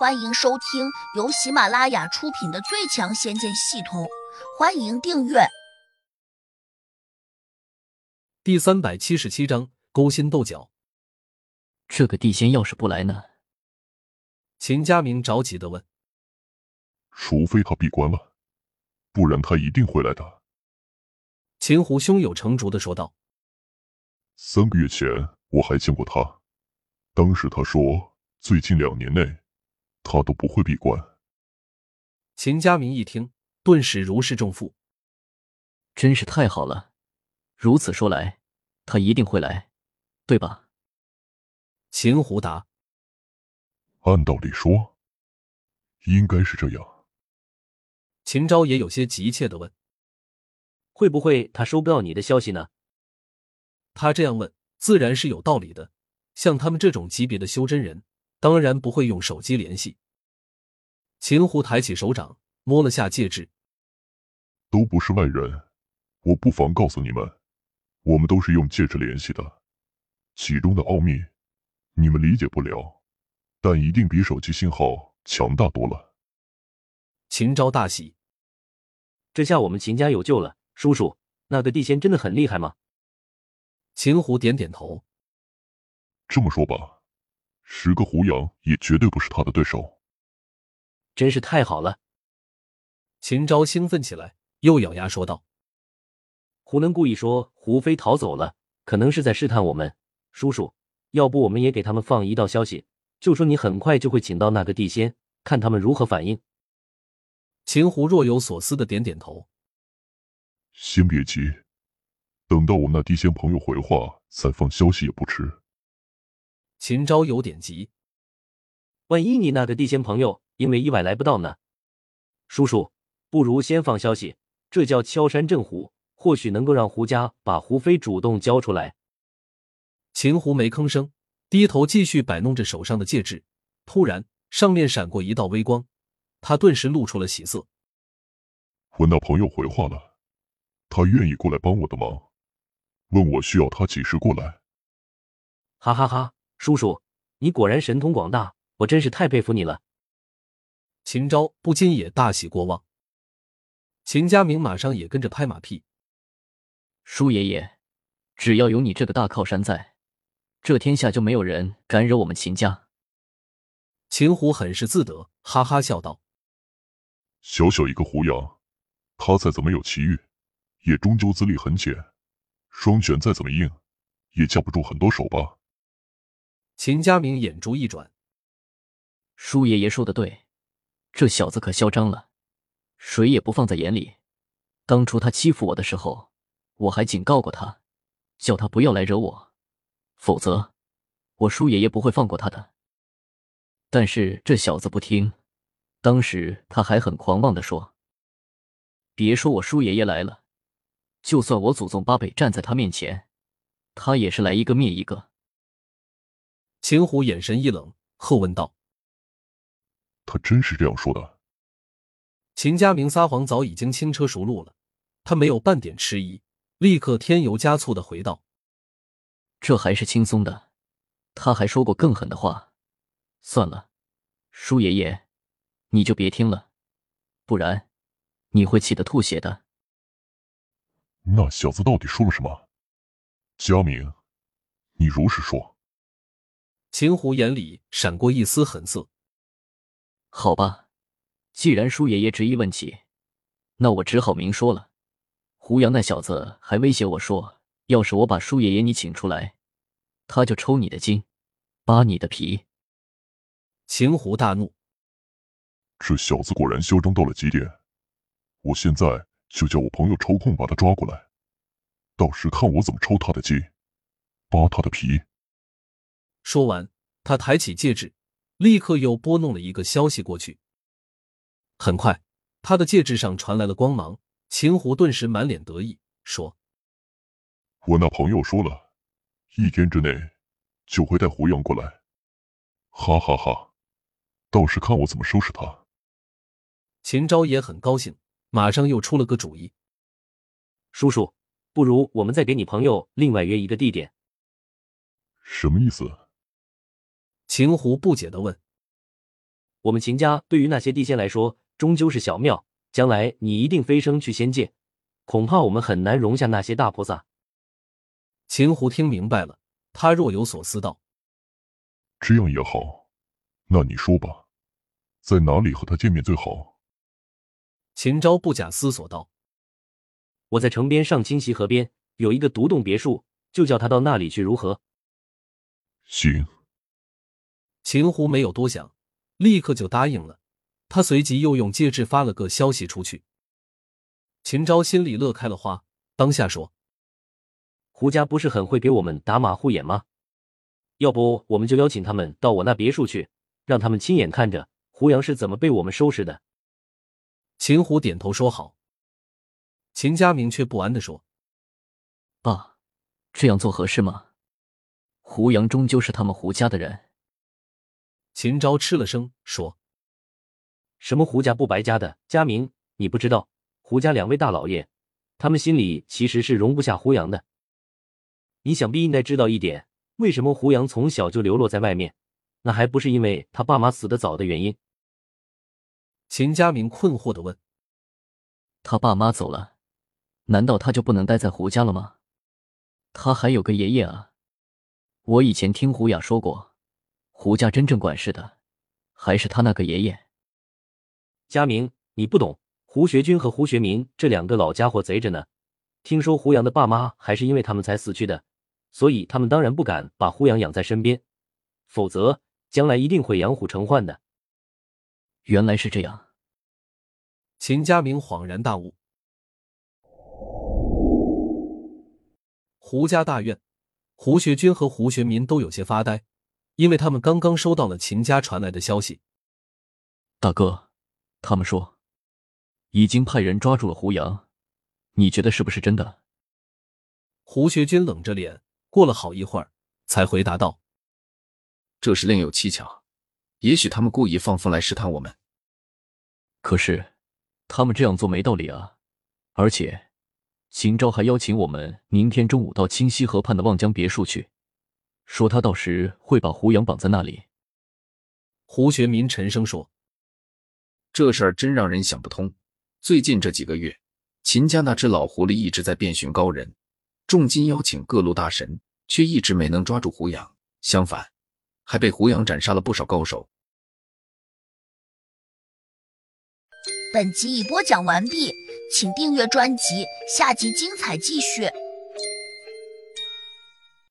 欢迎收听由喜马拉雅出品的《最强仙剑系统》，欢迎订阅。第三百七十七章勾心斗角。这个地仙要是不来呢？秦佳明着急的问。除非他闭关了，不然他一定会来的。秦胡胸有成竹的说道。三个月前我还见过他，当时他说最近两年内。他都不会闭关。秦家明一听，顿时如释重负，真是太好了。如此说来，他一定会来，对吧？秦胡答：“按道理说，应该是这样。”秦昭也有些急切的问：“会不会他收不到你的消息呢？”他这样问，自然是有道理的。像他们这种级别的修真人。当然不会用手机联系。秦胡抬起手掌，摸了下戒指。都不是外人，我不妨告诉你们，我们都是用戒指联系的，其中的奥秘，你们理解不了，但一定比手机信号强大多了。秦昭大喜，这下我们秦家有救了。叔叔，那个地仙真的很厉害吗？秦胡点点头。这么说吧。十个胡杨也绝对不是他的对手，真是太好了！秦昭兴奋起来，又咬牙说道：“胡能故意说胡飞逃走了，可能是在试探我们。叔叔，要不我们也给他们放一道消息，就说你很快就会请到那个地仙，看他们如何反应。”秦胡若有所思的点点头：“先别急，等到我那地仙朋友回话，再放消息也不迟。”秦昭有点急，万一你那个地仙朋友因为意外来不到呢？叔叔，不如先放消息，这叫敲山震虎，或许能够让胡家把胡飞主动交出来。秦胡没吭声，低头继续摆弄着手上的戒指。突然，上面闪过一道微光，他顿时露出了喜色。我那朋友回话了，他愿意过来帮我的忙，问我需要他几时过来。哈哈哈。叔叔，你果然神通广大，我真是太佩服你了。秦昭不禁也大喜过望。秦家明马上也跟着拍马屁。叔爷爷，只要有你这个大靠山在，这天下就没有人敢惹我们秦家。秦虎很是自得，哈哈笑道：“小小一个胡杨，他再怎么有奇遇，也终究资历很浅，双拳再怎么硬，也架不住很多手吧。”秦家明眼珠一转，叔爷爷说的对，这小子可嚣张了，谁也不放在眼里。当初他欺负我的时候，我还警告过他，叫他不要来惹我，否则我叔爷爷不会放过他的。但是这小子不听，当时他还很狂妄的说：“别说我叔爷爷来了，就算我祖宗八辈站在他面前，他也是来一个灭一个。”秦虎眼神一冷，喝问道：“他真是这样说的？”秦家明撒谎早已经轻车熟路了，他没有半点迟疑，立刻添油加醋的回道：“这还是轻松的，他还说过更狠的话。算了，舒爷爷，你就别听了，不然你会气得吐血的。”那小子到底说了什么？佳明，你如实说。秦虎眼里闪过一丝狠色。好吧，既然舒爷爷执意问起，那我只好明说了。胡杨那小子还威胁我说，要是我把舒爷爷你请出来，他就抽你的筋，扒你的皮。秦虎大怒，这小子果然嚣张到了极点。我现在就叫我朋友抽空把他抓过来，到时看我怎么抽他的筋，扒他的皮。说完，他抬起戒指，立刻又拨弄了一个消息过去。很快，他的戒指上传来了光芒。秦胡顿时满脸得意，说：“我那朋友说了，一天之内就会带胡杨过来。哈哈哈，到时看我怎么收拾他。”秦昭也很高兴，马上又出了个主意：“叔叔，不如我们再给你朋友另外约一个地点。”什么意思？秦胡不解的问：“我们秦家对于那些地仙来说，终究是小庙。将来你一定飞升去仙界，恐怕我们很难容下那些大菩萨。秦胡听明白了，他若有所思道：“这样也好，那你说吧，在哪里和他见面最好？”秦昭不假思索道：“我在城边上清溪河边有一个独栋别墅，就叫他到那里去，如何？”行。秦胡没有多想，立刻就答应了。他随即又用戒指发了个消息出去。秦昭心里乐开了花，当下说：“胡家不是很会给我们打马虎眼吗？要不我们就邀请他们到我那别墅去，让他们亲眼看着胡杨是怎么被我们收拾的。”秦胡点头说好。秦家明却不安的说：“爸，这样做合适吗？胡杨终究是他们胡家的人。”秦昭吃了声说。什么胡家不白家的？佳明，你不知道，胡家两位大老爷，他们心里其实是容不下胡杨的。你想必应该知道一点，为什么胡杨从小就流落在外面？那还不是因为他爸妈死得早的原因？秦佳明困惑的问：“他爸妈走了，难道他就不能待在胡家了吗？他还有个爷爷啊！我以前听胡雅说过，胡家真正管事的还是他那个爷爷。”佳明，你不懂，胡学军和胡学民这两个老家伙贼着呢。听说胡杨的爸妈还是因为他们才死去的，所以他们当然不敢把胡杨养在身边，否则将来一定会养虎成患的。原来是这样，秦佳明恍然大悟。胡家大院，胡学军和胡学民都有些发呆，因为他们刚刚收到了秦家传来的消息，大哥。他们说，已经派人抓住了胡杨，你觉得是不是真的？胡学军冷着脸，过了好一会儿，才回答道：“这是另有蹊跷，也许他们故意放风来试探我们。可是，他们这样做没道理啊！而且，秦昭还邀请我们明天中午到清溪河畔的望江别墅去，说他到时会把胡杨绑在那里。”胡学民沉声说。这事儿真让人想不通。最近这几个月，秦家那只老狐狸一直在遍寻高人，重金邀请各路大神，却一直没能抓住胡杨。相反，还被胡杨斩杀了不少高手。本集已播讲完毕，请订阅专辑，下集精彩继续。